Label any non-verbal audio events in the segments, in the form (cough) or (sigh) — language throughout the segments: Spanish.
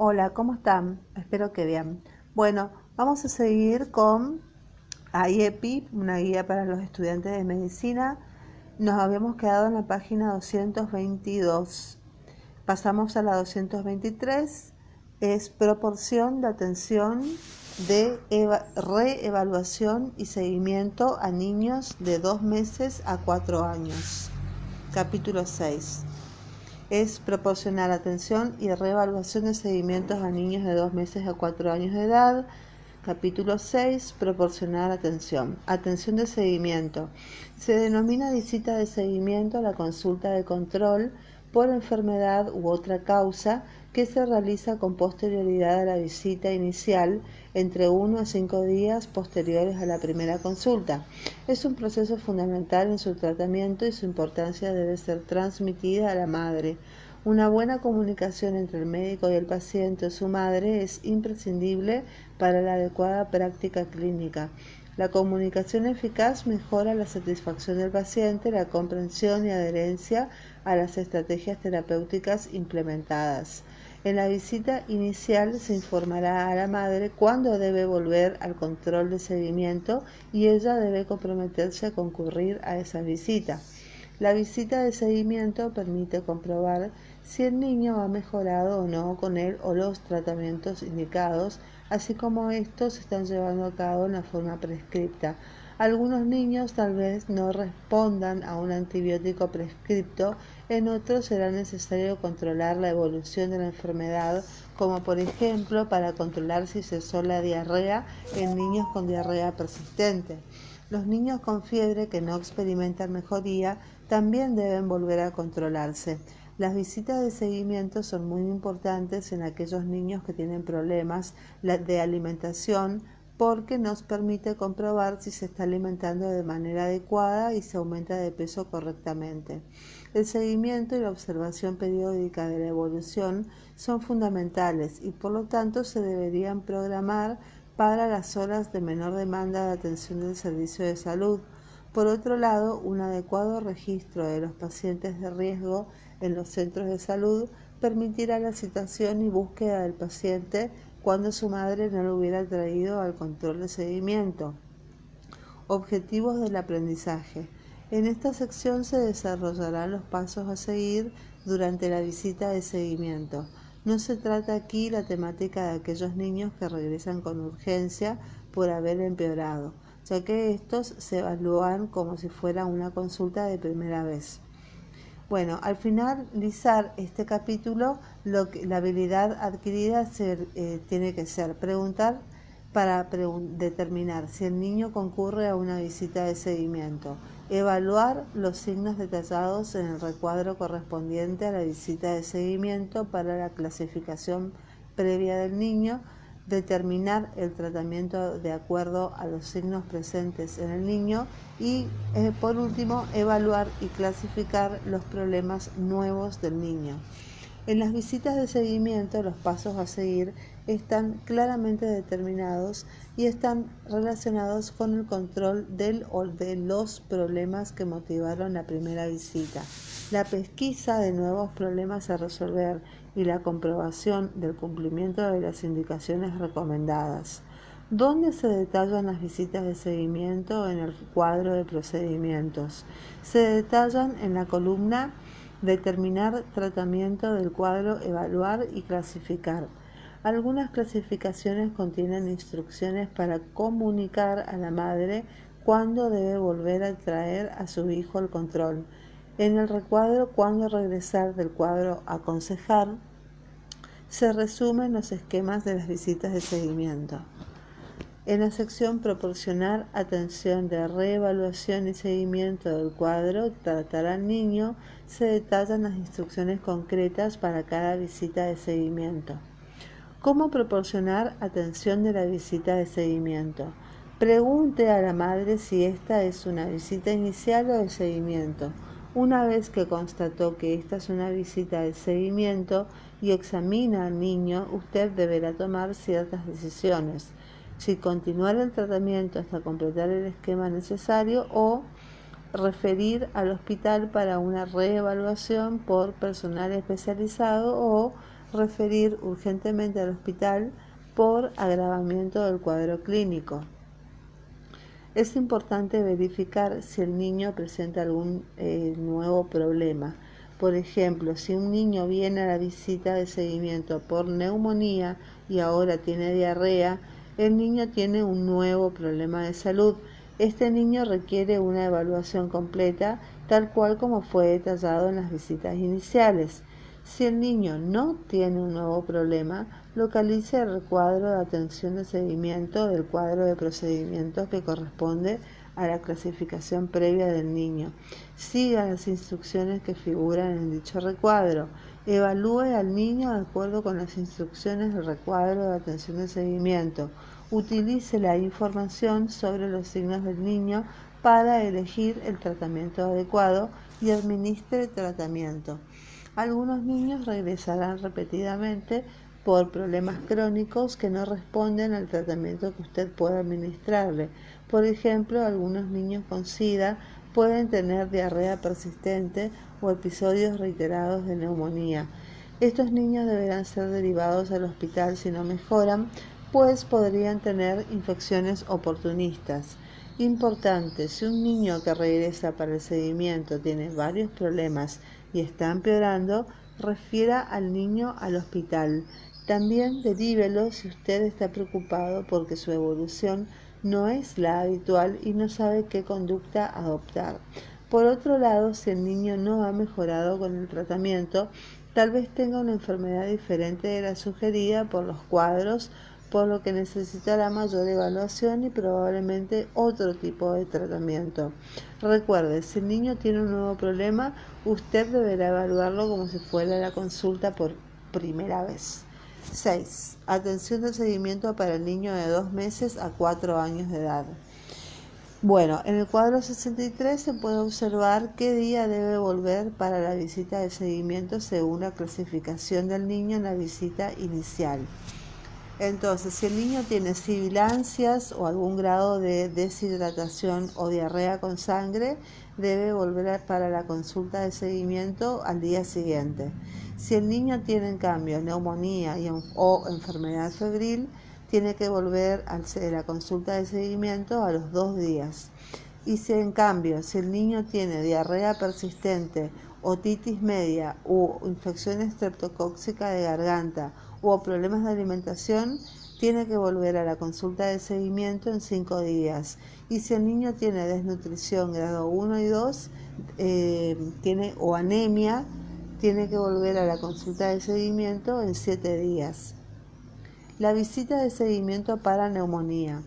Hola, ¿cómo están? Espero que bien. Bueno, vamos a seguir con IEPI, una guía para los estudiantes de medicina. Nos habíamos quedado en la página 222. Pasamos a la 223. Es proporción de atención de reevaluación y seguimiento a niños de dos meses a cuatro años. Capítulo 6 es proporcionar atención y reevaluación de seguimientos a niños de dos meses a cuatro años de edad. Capítulo 6. Proporcionar atención. Atención de seguimiento. Se denomina visita de seguimiento a la consulta de control por enfermedad u otra causa que se realiza con posterioridad a la visita inicial entre uno a cinco días posteriores a la primera consulta. Es un proceso fundamental en su tratamiento y su importancia debe ser transmitida a la madre. Una buena comunicación entre el médico y el paciente o su madre es imprescindible para la adecuada práctica clínica. La comunicación eficaz mejora la satisfacción del paciente, la comprensión y adherencia a las estrategias terapéuticas implementadas. En la visita inicial se informará a la madre cuándo debe volver al control de seguimiento y ella debe comprometerse a concurrir a esa visita. La visita de seguimiento permite comprobar si el niño ha mejorado o no con él o los tratamientos indicados, así como estos se están llevando a cabo en la forma prescripta. Algunos niños tal vez no respondan a un antibiótico prescripto, en otros será necesario controlar la evolución de la enfermedad, como por ejemplo para controlar si cesó la diarrea en niños con diarrea persistente. Los niños con fiebre que no experimentan mejoría también deben volver a controlarse. Las visitas de seguimiento son muy importantes en aquellos niños que tienen problemas de alimentación, porque nos permite comprobar si se está alimentando de manera adecuada y se aumenta de peso correctamente. El seguimiento y la observación periódica de la evolución son fundamentales y por lo tanto se deberían programar para las horas de menor demanda de atención del servicio de salud. Por otro lado, un adecuado registro de los pacientes de riesgo en los centros de salud permitirá la citación y búsqueda del paciente cuando su madre no lo hubiera traído al control de seguimiento. Objetivos del aprendizaje. En esta sección se desarrollarán los pasos a seguir durante la visita de seguimiento. No se trata aquí la temática de aquellos niños que regresan con urgencia por haber empeorado, ya que estos se evalúan como si fuera una consulta de primera vez. Bueno, al finalizar este capítulo, lo que, la habilidad adquirida eh, tiene que ser preguntar para determinar si el niño concurre a una visita de seguimiento, evaluar los signos detallados en el recuadro correspondiente a la visita de seguimiento para la clasificación previa del niño, determinar el tratamiento de acuerdo a los signos presentes en el niño y eh, por último evaluar y clasificar los problemas nuevos del niño. En las visitas de seguimiento los pasos a seguir están claramente determinados y están relacionados con el control del o de los problemas que motivaron la primera visita, la pesquisa de nuevos problemas a resolver y la comprobación del cumplimiento de las indicaciones recomendadas. ¿Dónde se detallan las visitas de seguimiento en el cuadro de procedimientos? Se detallan en la columna Determinar tratamiento del cuadro, evaluar y clasificar. Algunas clasificaciones contienen instrucciones para comunicar a la madre cuándo debe volver a traer a su hijo al control. En el recuadro cuándo regresar del cuadro aconsejar se resumen los esquemas de las visitas de seguimiento. En la sección Proporcionar atención de reevaluación y seguimiento del cuadro Tratar al niño se detallan las instrucciones concretas para cada visita de seguimiento. ¿Cómo proporcionar atención de la visita de seguimiento? Pregunte a la madre si esta es una visita inicial o de seguimiento. Una vez que constató que esta es una visita de seguimiento, y examina al niño, usted deberá tomar ciertas decisiones. Si continuar el tratamiento hasta completar el esquema necesario o referir al hospital para una reevaluación por personal especializado o referir urgentemente al hospital por agravamiento del cuadro clínico. Es importante verificar si el niño presenta algún eh, nuevo problema. Por ejemplo, si un niño viene a la visita de seguimiento por neumonía y ahora tiene diarrea, el niño tiene un nuevo problema de salud. Este niño requiere una evaluación completa, tal cual como fue detallado en las visitas iniciales. Si el niño no tiene un nuevo problema, localice el recuadro de atención de seguimiento del cuadro de procedimientos que corresponde a la clasificación previa del niño. Siga las instrucciones que figuran en dicho recuadro. Evalúe al niño de acuerdo con las instrucciones del recuadro de atención de seguimiento. Utilice la información sobre los signos del niño para elegir el tratamiento adecuado y administre el tratamiento. Algunos niños regresarán repetidamente por problemas crónicos que no responden al tratamiento que usted pueda administrarle. Por ejemplo, algunos niños con SIDA pueden tener diarrea persistente o episodios reiterados de neumonía. Estos niños deberán ser derivados al hospital si no mejoran, pues podrían tener infecciones oportunistas. Importante, si un niño que regresa para el seguimiento tiene varios problemas y está empeorando, refiera al niño al hospital. También derívelo si usted está preocupado porque su evolución no es la habitual y no sabe qué conducta adoptar. Por otro lado, si el niño no ha mejorado con el tratamiento, tal vez tenga una enfermedad diferente de la sugerida por los cuadros por lo que necesitará mayor evaluación y probablemente otro tipo de tratamiento. Recuerde, si el niño tiene un nuevo problema, usted deberá evaluarlo como si fuera la consulta por primera vez. 6. Atención de seguimiento para el niño de 2 meses a 4 años de edad. Bueno, en el cuadro 63 se puede observar qué día debe volver para la visita de seguimiento según la clasificación del niño en la visita inicial. Entonces, si el niño tiene sibilancias o algún grado de deshidratación o diarrea con sangre, debe volver para la consulta de seguimiento al día siguiente. Si el niño tiene en cambio neumonía o enfermedad febril, tiene que volver a la consulta de seguimiento a los dos días. Y si en cambio, si el niño tiene diarrea persistente, otitis media u infección estreptocóxica de garganta o problemas de alimentación, tiene que volver a la consulta de seguimiento en cinco días. Y si el niño tiene desnutrición grado 1 y 2 eh, tiene, o anemia, tiene que volver a la consulta de seguimiento en siete días. La visita de seguimiento para neumonía.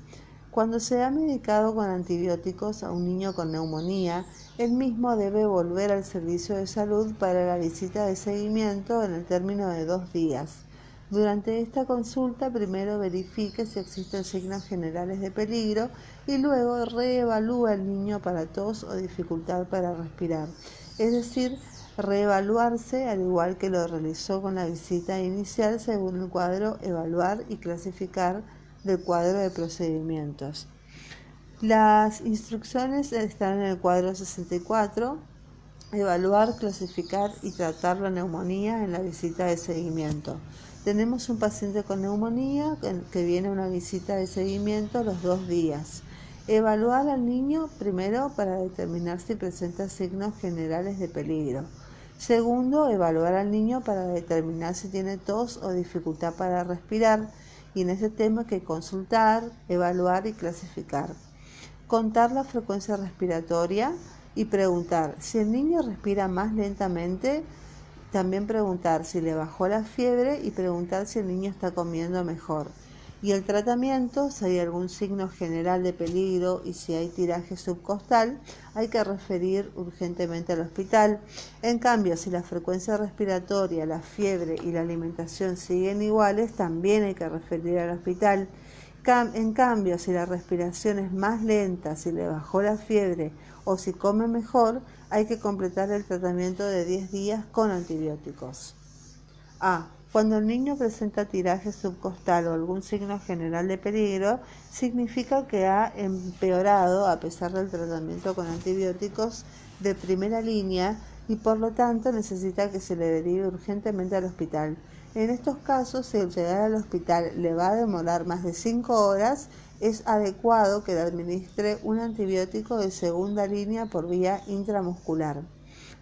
Cuando se ha medicado con antibióticos a un niño con neumonía, el mismo debe volver al servicio de salud para la visita de seguimiento en el término de dos días. Durante esta consulta primero verifique si existen signos generales de peligro y luego reevalúa al niño para tos o dificultad para respirar. Es decir, reevaluarse al igual que lo realizó con la visita inicial según el cuadro evaluar y clasificar del cuadro de procedimientos. Las instrucciones están en el cuadro 64. Evaluar, clasificar y tratar la neumonía en la visita de seguimiento. Tenemos un paciente con neumonía que viene a una visita de seguimiento los dos días. Evaluar al niño primero para determinar si presenta signos generales de peligro. Segundo, evaluar al niño para determinar si tiene tos o dificultad para respirar. Y en ese tema hay que consultar, evaluar y clasificar. Contar la frecuencia respiratoria y preguntar si el niño respira más lentamente también preguntar si le bajó la fiebre y preguntar si el niño está comiendo mejor. Y el tratamiento, si hay algún signo general de peligro y si hay tiraje subcostal, hay que referir urgentemente al hospital. En cambio, si la frecuencia respiratoria, la fiebre y la alimentación siguen iguales, también hay que referir al hospital. En cambio, si la respiración es más lenta, si le bajó la fiebre o si come mejor, hay que completar el tratamiento de 10 días con antibióticos. A. Cuando el niño presenta tiraje subcostal o algún signo general de peligro, significa que ha empeorado a pesar del tratamiento con antibióticos de primera línea y por lo tanto necesita que se le derive urgentemente al hospital. En estos casos, si el llegar al hospital le va a demorar más de 5 horas, es adecuado que le administre un antibiótico de segunda línea por vía intramuscular.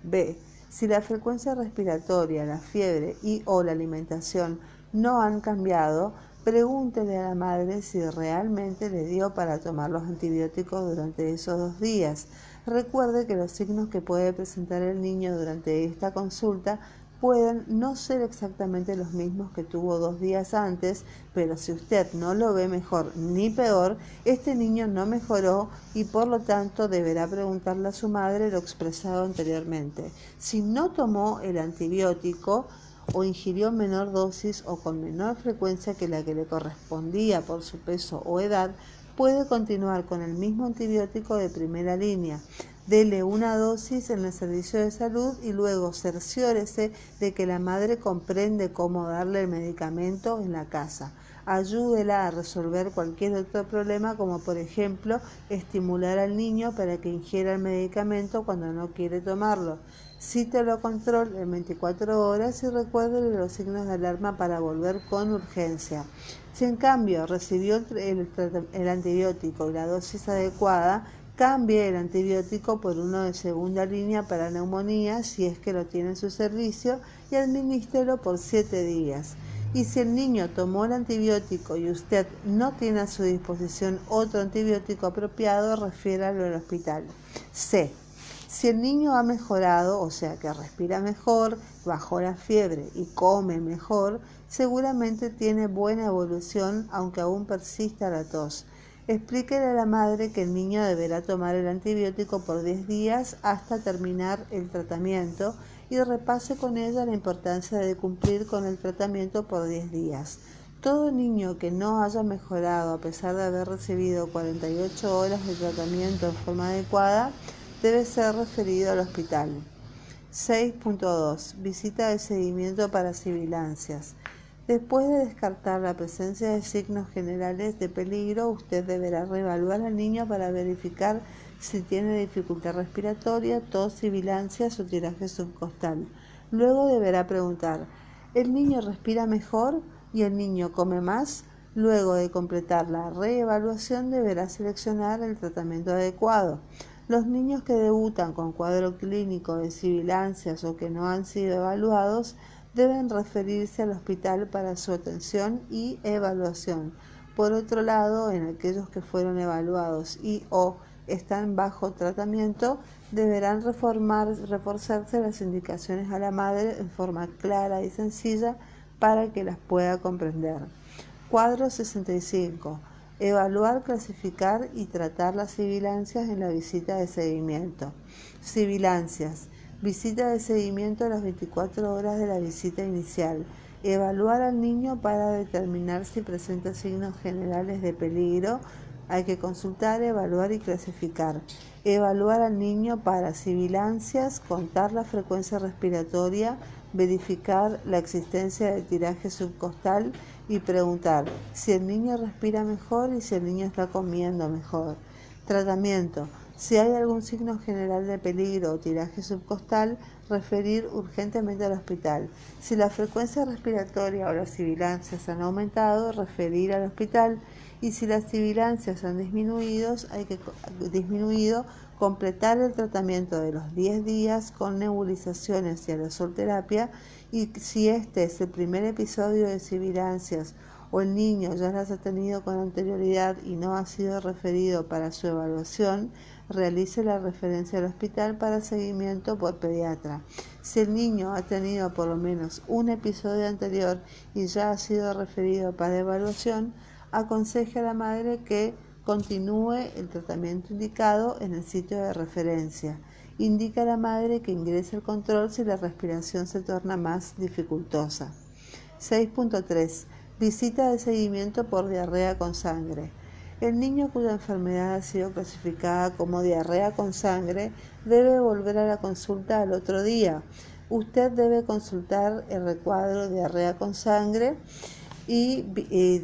B. Si la frecuencia respiratoria, la fiebre y o la alimentación no han cambiado, pregúntele a la madre si realmente le dio para tomar los antibióticos durante esos dos días. Recuerde que los signos que puede presentar el niño durante esta consulta pueden no ser exactamente los mismos que tuvo dos días antes, pero si usted no lo ve mejor ni peor, este niño no mejoró y por lo tanto deberá preguntarle a su madre lo expresado anteriormente. Si no tomó el antibiótico, o ingirió menor dosis o con menor frecuencia que la que le correspondía por su peso o edad, puede continuar con el mismo antibiótico de primera línea. Dele una dosis en el servicio de salud y luego cerciórese de que la madre comprende cómo darle el medicamento en la casa. Ayúdela a resolver cualquier otro problema como por ejemplo estimular al niño para que ingiera el medicamento cuando no quiere tomarlo. Cítelo control en 24 horas y recuerde los signos de alarma para volver con urgencia. Si en cambio recibió el, el antibiótico y la dosis adecuada, Cambie el antibiótico por uno de segunda línea para neumonía si es que lo tiene en su servicio y administrelo por 7 días. Y si el niño tomó el antibiótico y usted no tiene a su disposición otro antibiótico apropiado, refiéralo al hospital. C. Si el niño ha mejorado, o sea que respira mejor, bajó la fiebre y come mejor, seguramente tiene buena evolución aunque aún persista la tos. Explíquele a la madre que el niño deberá tomar el antibiótico por 10 días hasta terminar el tratamiento y repase con ella la importancia de cumplir con el tratamiento por 10 días. Todo niño que no haya mejorado a pesar de haber recibido 48 horas de tratamiento en forma adecuada debe ser referido al hospital. 6.2. Visita de seguimiento para sibilancias. Después de descartar la presencia de signos generales de peligro, usted deberá reevaluar al niño para verificar si tiene dificultad respiratoria, tos, sibilancias o tiraje subcostal. Luego deberá preguntar, ¿el niño respira mejor y el niño come más? Luego de completar la reevaluación deberá seleccionar el tratamiento adecuado. Los niños que debutan con cuadro clínico de sibilancias o que no han sido evaluados deben referirse al hospital para su atención y evaluación. Por otro lado, en aquellos que fueron evaluados y o están bajo tratamiento, deberán reformar, reforzarse las indicaciones a la madre en forma clara y sencilla para que las pueda comprender. Cuadro 65. Evaluar, clasificar y tratar las sibilancias en la visita de seguimiento. Sibilancias Visita de seguimiento a las 24 horas de la visita inicial. Evaluar al niño para determinar si presenta signos generales de peligro. Hay que consultar, evaluar y clasificar. Evaluar al niño para sibilancias, contar la frecuencia respiratoria, verificar la existencia de tiraje subcostal y preguntar si el niño respira mejor y si el niño está comiendo mejor. Tratamiento si hay algún signo general de peligro o tiraje subcostal, referir urgentemente al hospital. Si la frecuencia respiratoria o las sibilancias han aumentado, referir al hospital. Y si las sibilancias han disminuido, hay que disminuido completar el tratamiento de los 10 días con nebulizaciones y aerosolterapia. Y si este es el primer episodio de sibilancias o el niño ya las ha tenido con anterioridad y no ha sido referido para su evaluación, realice la referencia al hospital para seguimiento por pediatra. Si el niño ha tenido por lo menos un episodio anterior y ya ha sido referido para evaluación, aconseje a la madre que continúe el tratamiento indicado en el sitio de referencia. Indica a la madre que ingrese el control si la respiración se torna más dificultosa. 6.3. Visita de seguimiento por diarrea con sangre. El niño cuya enfermedad ha sido clasificada como diarrea con sangre debe volver a la consulta al otro día. Usted debe consultar el recuadro diarrea con sangre y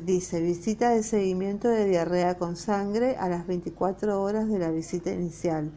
dice visita de seguimiento de diarrea con sangre a las 24 horas de la visita inicial.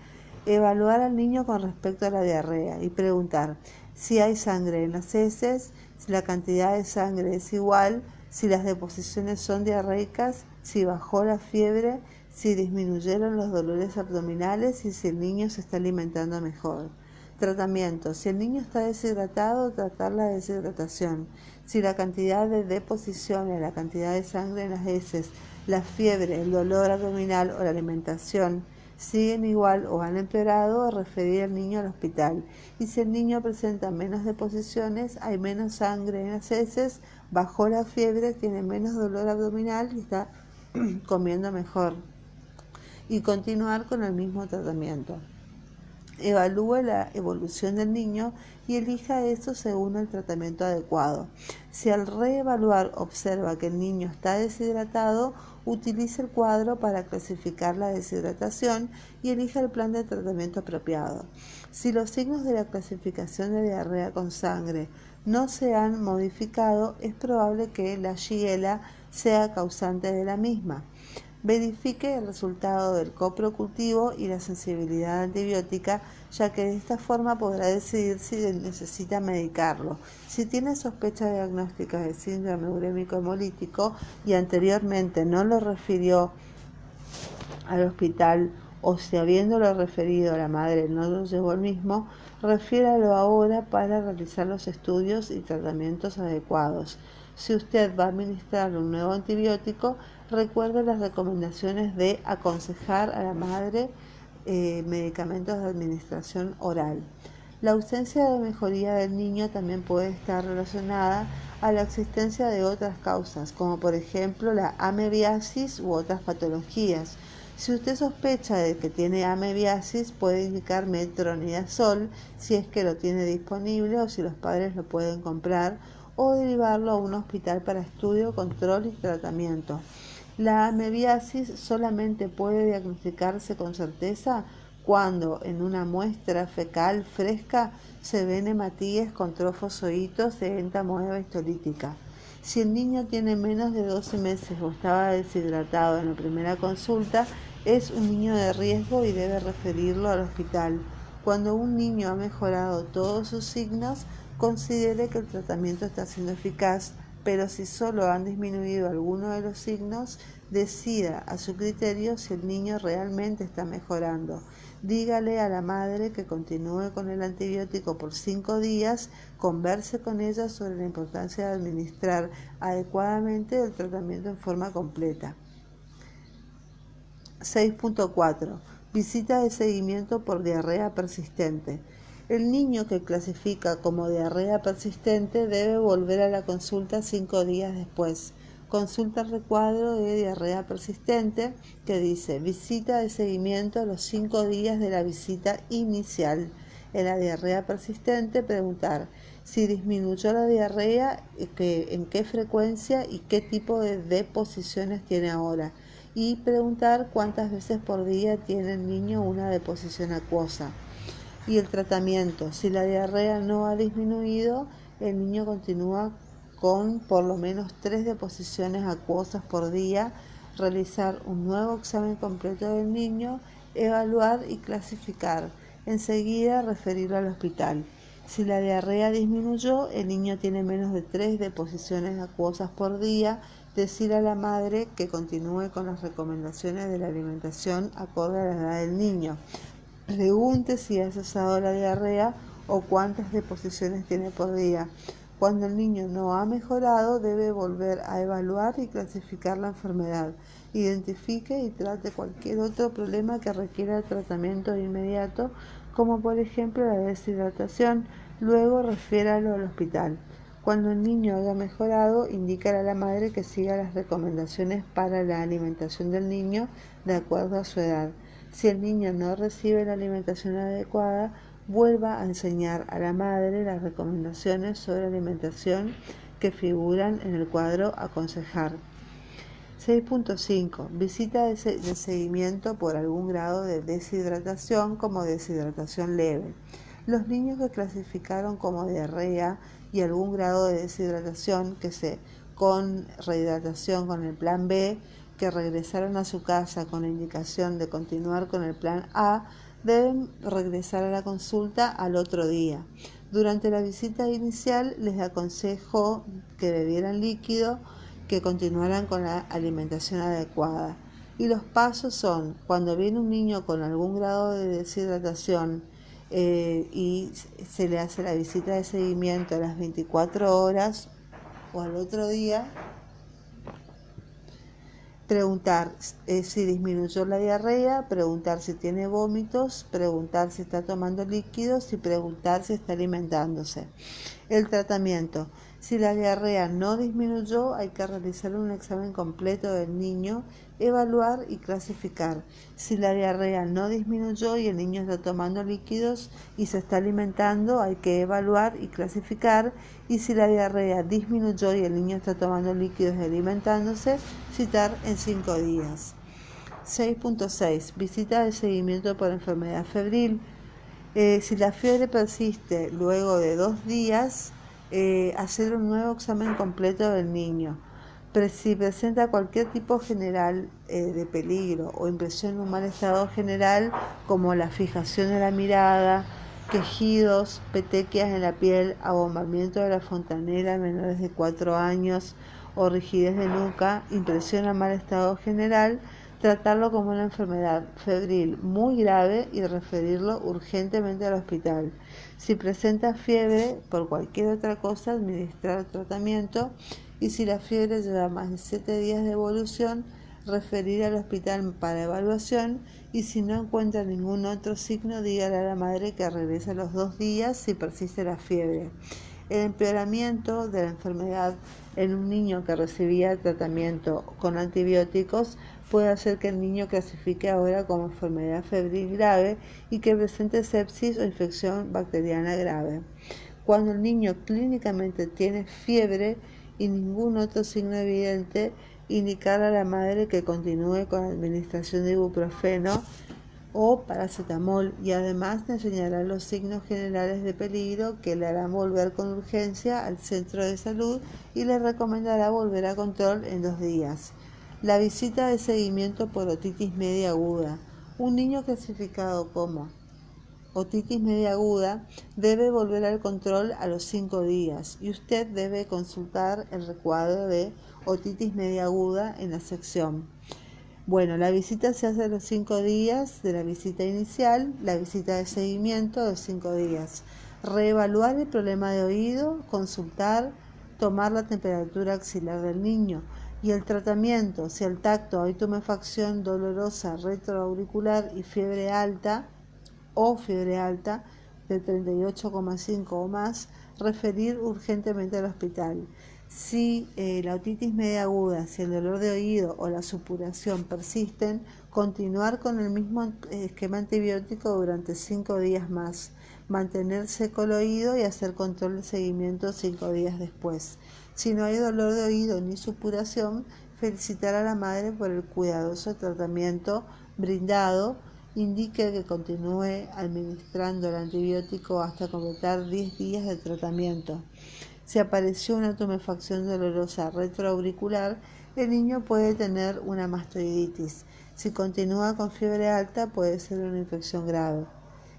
Evaluar al niño con respecto a la diarrea y preguntar si hay sangre en las heces, si la cantidad de sangre es igual, si las deposiciones son diarreicas, si bajó la fiebre, si disminuyeron los dolores abdominales y si el niño se está alimentando mejor. Tratamiento. Si el niño está deshidratado, tratar la deshidratación. Si la cantidad de deposiciones, la cantidad de sangre en las heces, la fiebre, el dolor abdominal o la alimentación siguen igual o han empeorado, referir al niño al hospital. Y si el niño presenta menos deposiciones, hay menos sangre en las heces, bajó la fiebre, tiene menos dolor abdominal y está (clears throat) comiendo mejor. Y continuar con el mismo tratamiento. Evalúe la evolución del niño y elija eso según el tratamiento adecuado. Si al reevaluar observa que el niño está deshidratado, utilice el cuadro para clasificar la deshidratación y elija el plan de tratamiento apropiado. Si los signos de la clasificación de diarrea con sangre no se han modificado, es probable que la Shigella sea causante de la misma. Verifique el resultado del coprocultivo y la sensibilidad antibiótica, ya que de esta forma podrá decidir si necesita medicarlo. Si tiene sospecha diagnóstica de síndrome urémico hemolítico y anteriormente no lo refirió al hospital o si habiéndolo referido a la madre no lo llevó el mismo, refiéralo ahora para realizar los estudios y tratamientos adecuados. Si usted va a administrar un nuevo antibiótico, recuerde las recomendaciones de aconsejar a la madre eh, medicamentos de administración oral. La ausencia de mejoría del niño también puede estar relacionada a la existencia de otras causas, como por ejemplo la amebiasis u otras patologías. Si usted sospecha de que tiene amebiasis, puede indicar metronidazol si es que lo tiene disponible o si los padres lo pueden comprar o derivarlo a un hospital para estudio, control y tratamiento. La amebiasis solamente puede diagnosticarse con certeza cuando en una muestra fecal fresca se ven hematíes con trofozoitos de entamoeba histolítica. Si el niño tiene menos de 12 meses o estaba deshidratado en la primera consulta, es un niño de riesgo y debe referirlo al hospital. Cuando un niño ha mejorado todos sus signos, considere que el tratamiento está siendo eficaz, pero si solo han disminuido algunos de los signos, decida a su criterio si el niño realmente está mejorando. Dígale a la madre que continúe con el antibiótico por cinco días, converse con ella sobre la importancia de administrar adecuadamente el tratamiento en forma completa. 6.4. Visita de seguimiento por diarrea persistente. El niño que clasifica como diarrea persistente debe volver a la consulta cinco días después. Consulta el recuadro de diarrea persistente que dice visita de seguimiento a los cinco días de la visita inicial. En la diarrea persistente preguntar si disminuyó la diarrea, en qué frecuencia y qué tipo de deposiciones tiene ahora. Y preguntar cuántas veces por día tiene el niño una deposición acuosa y el tratamiento. Si la diarrea no ha disminuido, el niño continúa con por lo menos tres deposiciones acuosas por día, realizar un nuevo examen completo del niño, evaluar y clasificar. Enseguida referirlo al hospital. Si la diarrea disminuyó, el niño tiene menos de tres deposiciones acuosas por día, decir a la madre que continúe con las recomendaciones de la alimentación acorde a la edad del niño. Pregunte si ha cesado la diarrea o cuántas deposiciones tiene por día. Cuando el niño no ha mejorado, debe volver a evaluar y clasificar la enfermedad. Identifique y trate cualquier otro problema que requiera tratamiento inmediato, como por ejemplo la deshidratación. Luego refiéralo al hospital. Cuando el niño haya mejorado, indica a la madre que siga las recomendaciones para la alimentación del niño de acuerdo a su edad. Si el niño no recibe la alimentación adecuada, vuelva a enseñar a la madre las recomendaciones sobre alimentación que figuran en el cuadro aconsejar. 6.5. Visita de, seguimiento por algún grado de deshidratación como deshidratación leve. Los niños que clasificaron como diarrea y algún grado de deshidratación que se con rehidratación con el plan B que regresaron a su casa con la indicación de continuar con el plan A deben regresar a la consulta al otro día. Durante la visita inicial les aconsejó que bebieran líquido, que continuaran con la alimentación adecuada. Y los pasos son, cuando viene un niño con algún grado de deshidratación eh, y se le hace la visita de seguimiento a las 24 horas o al otro día, preguntar eh, si disminuyó la diarrea, preguntar si tiene vómitos, preguntar si está tomando líquidos y preguntar si está alimentándose. El tratamiento. Si la diarrea no disminuyó, hay que realizar un examen completo del niño, evaluar y clasificar. Si la diarrea no disminuyó y el niño está tomando líquidos y se está alimentando, hay que evaluar y clasificar. Y si la diarrea disminuyó y el niño está tomando líquidos y alimentándose, citar en cinco días. 6.6. Visita de seguimiento por enfermedad febril. Eh, si la fiebre persiste luego de dos días, eh, hacer un nuevo examen completo del niño. si presenta cualquier tipo general eh, de peligro o impresión de un mal estado general, como la fijación de la mirada, quejidos, petequias en la piel, abombamiento de la fontanera en menores de 4 años o rigidez de nuca, impresión a mal estado general, tratarlo como una enfermedad febril muy grave y referirlo urgentemente al hospital. Si presenta fiebre por cualquier otra cosa, administrar tratamiento y si la fiebre lleva más de 7 días de evolución, referir al hospital para evaluación y si no encuentra ningún otro signo, dígale a la madre que regrese a los dos días si persiste la fiebre. El empeoramiento de la enfermedad en un niño que recibía tratamiento con antibióticos puede hacer que el niño clasifique ahora como enfermedad febril grave y que presente sepsis o infección bacteriana grave. Cuando el niño clínicamente tiene fiebre y ningún otro signo evidente, indicar a la madre que continúe con la administración de ibuprofeno o paracetamol y además le enseñará los signos generales de peligro que le harán volver con urgencia al centro de salud y le recomendará volver a control en dos días. La visita de seguimiento por otitis media aguda. Un niño clasificado como otitis media aguda debe volver al control a los cinco días y usted debe consultar el recuadro de otitis media aguda en la sección. Bueno, la visita se hace a los cinco días de la visita inicial, la visita de seguimiento de cinco días. Reevaluar el problema de oído, consultar, tomar la temperatura axilar del niño y el tratamiento, si el tacto hay tumefacción dolorosa retroauricular y fiebre alta o fiebre alta de 38,5 o más, referir urgentemente al hospital. Si eh, la otitis media aguda, si el dolor de oído o la supuración persisten, continuar con el mismo eh, esquema antibiótico durante cinco días más, mantener seco el oído y hacer control de seguimiento cinco días después. Si no hay dolor de oído ni supuración, felicitar a la madre por el cuidadoso tratamiento brindado. Indique que continúe administrando el antibiótico hasta completar 10 días de tratamiento. Si apareció una tumefacción dolorosa retroauricular, el niño puede tener una mastoiditis. Si continúa con fiebre alta, puede ser una infección grave.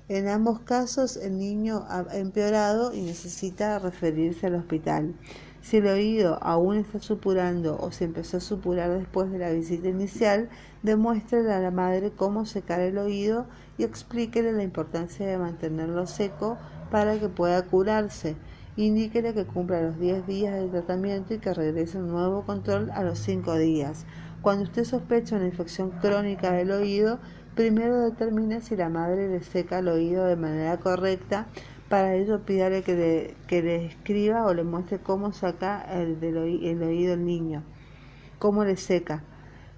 En ambos casos, el niño ha empeorado y necesita referirse al hospital. Si el oído aún está supurando o se empezó a supurar después de la visita inicial, demuéstrele a la madre cómo secar el oído y explíquele la importancia de mantenerlo seco para que pueda curarse. Indíquele que cumpla los 10 días de tratamiento y que regrese un nuevo control a los 5 días. Cuando usted sospecha una infección crónica del oído, primero determine si la madre le seca el oído de manera correcta. Para ello, pídale que le, escriba o le muestre cómo saca el, del el oído el niño, cómo le seca.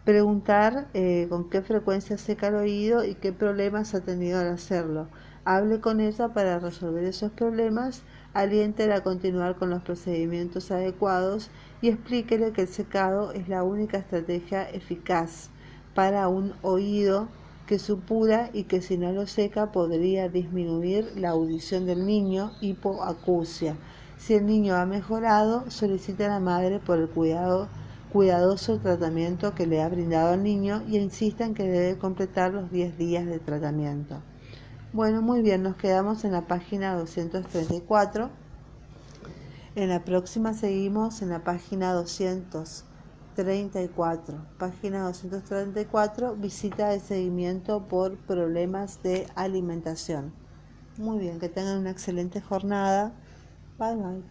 Preguntar eh, con qué frecuencia seca el oído y qué problemas ha tenido al hacerlo. Hable con ella para resolver esos problemas aliéntela a continuar con los procedimientos adecuados y explíquele que el secado es la única estrategia eficaz para un oído que supura y que si no lo seca podría disminuir la audición del niño, hipoacusia. Si el niño ha mejorado, solicite a la madre por el cuidado, cuidadoso tratamiento que le ha brindado al niño y insista en que debe completar los 10 días de tratamiento. Bueno, muy bien, nos quedamos en la página 234. En la próxima seguimos en la página 234. Página 234, visita de seguimiento por problemas de alimentación. Muy bien, que tengan una excelente jornada. Bye bye.